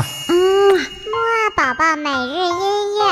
嗯木二宝宝每日音乐。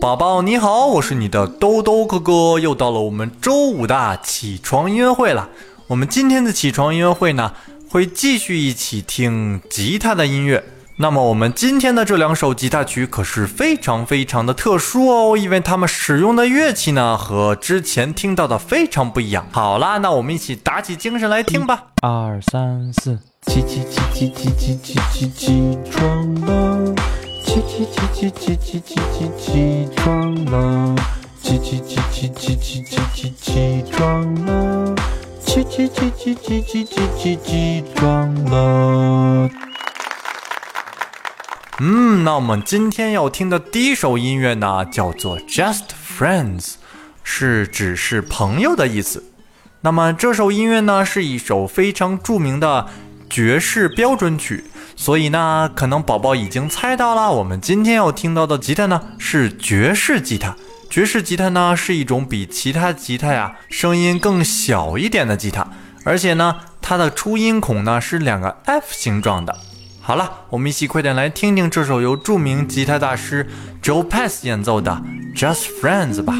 宝宝你好，我是你的兜兜哥哥，又到了我们周五的起床音乐会了。我们今天的起床音乐会呢，会继续一起听吉他的音乐。那么我们今天的这两首吉他曲可是非常非常的特殊哦，因为他们使用的乐器呢和之前听到的非常不一样。好啦，那我们一起打起精神来听吧。二三四，起起起起起起起起起床了，起起起起起起起起起床了，起起起起起起起起起床了，起起起起起起起起起床了。嗯，那我们今天要听的第一首音乐呢，叫做《Just Friends》，是只是朋友的意思。那么这首音乐呢，是一首非常著名的爵士标准曲，所以呢，可能宝宝已经猜到了，我们今天要听到的吉他呢是爵士吉他。爵士吉他呢是一种比其他吉他呀声音更小一点的吉他，而且呢，它的出音孔呢是两个 F 形状的。好了，我们一起快点来听听这首由著名吉他大师 Joe Pass 演奏的《Just Friends》吧。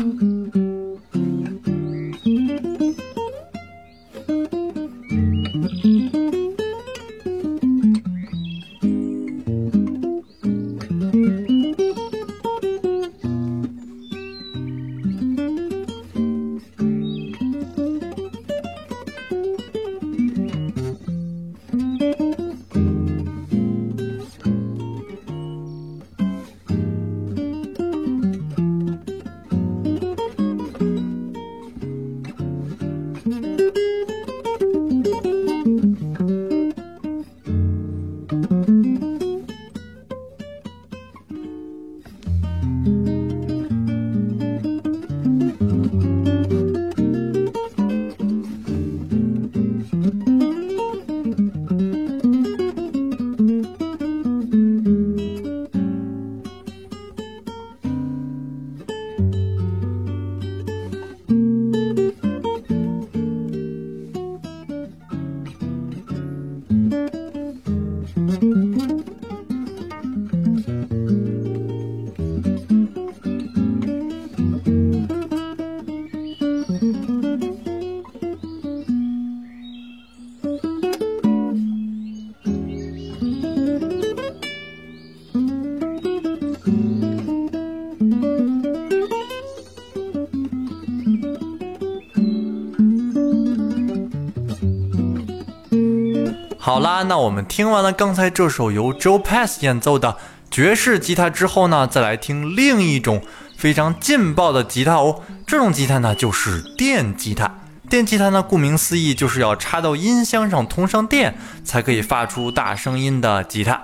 好啦，那我们听完了刚才这首由 Joe Pass 演奏的爵士吉他之后呢，再来听另一种非常劲爆的吉他哦。这种吉他呢，就是电吉他。电吉他呢，顾名思义，就是要插到音箱上通上电，才可以发出大声音的吉他。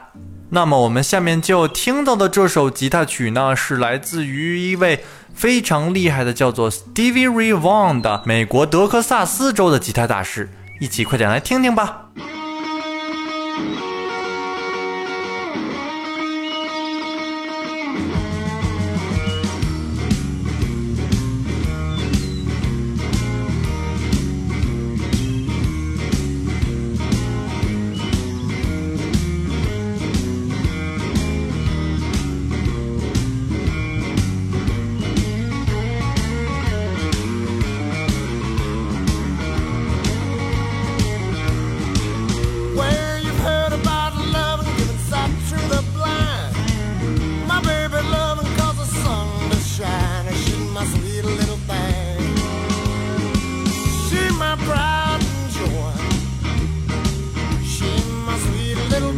那么我们下面就听到的这首吉他曲呢，是来自于一位非常厉害的，叫做 Stevie Ray Vaughan 的美国德克萨斯州的吉他大师。一起快点来听听吧。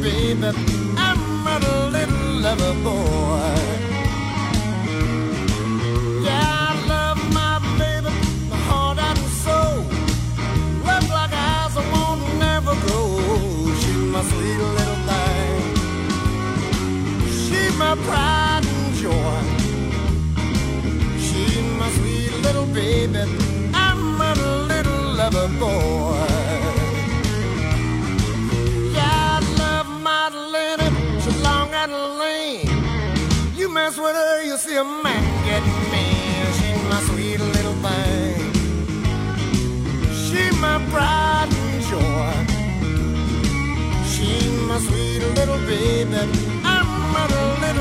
Baby. I'm a little lover boy. Yeah, I love my baby, my heart and soul. Love like eyes that won't never grow. She's my sweet little thing. She's my pride and joy. She's my sweet little baby. I'm a little lover boy. A man get me. She's my sweet little thing. She's my pride and joy. She's my sweet little baby. I'm a little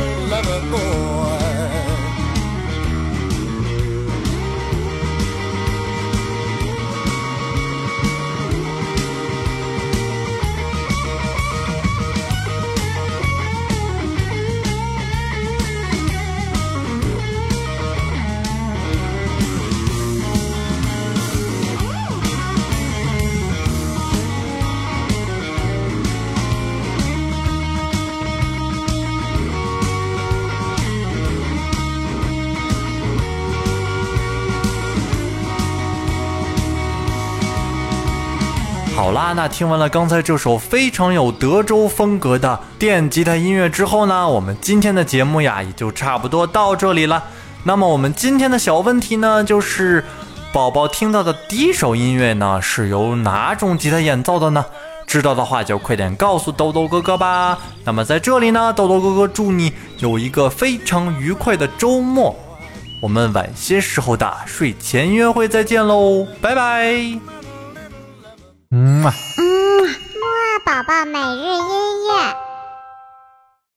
好啦，那听完了刚才这首非常有德州风格的电吉他音乐之后呢，我们今天的节目呀也就差不多到这里了。那么我们今天的小问题呢，就是宝宝听到的第一首音乐呢是由哪种吉他演奏的呢？知道的话就快点告诉豆豆哥哥吧。那么在这里呢，豆豆哥哥祝你有一个非常愉快的周末。我们晚些时候的睡前约会再见喽，拜拜。嗯嘛。嗯，木二宝宝每日音乐。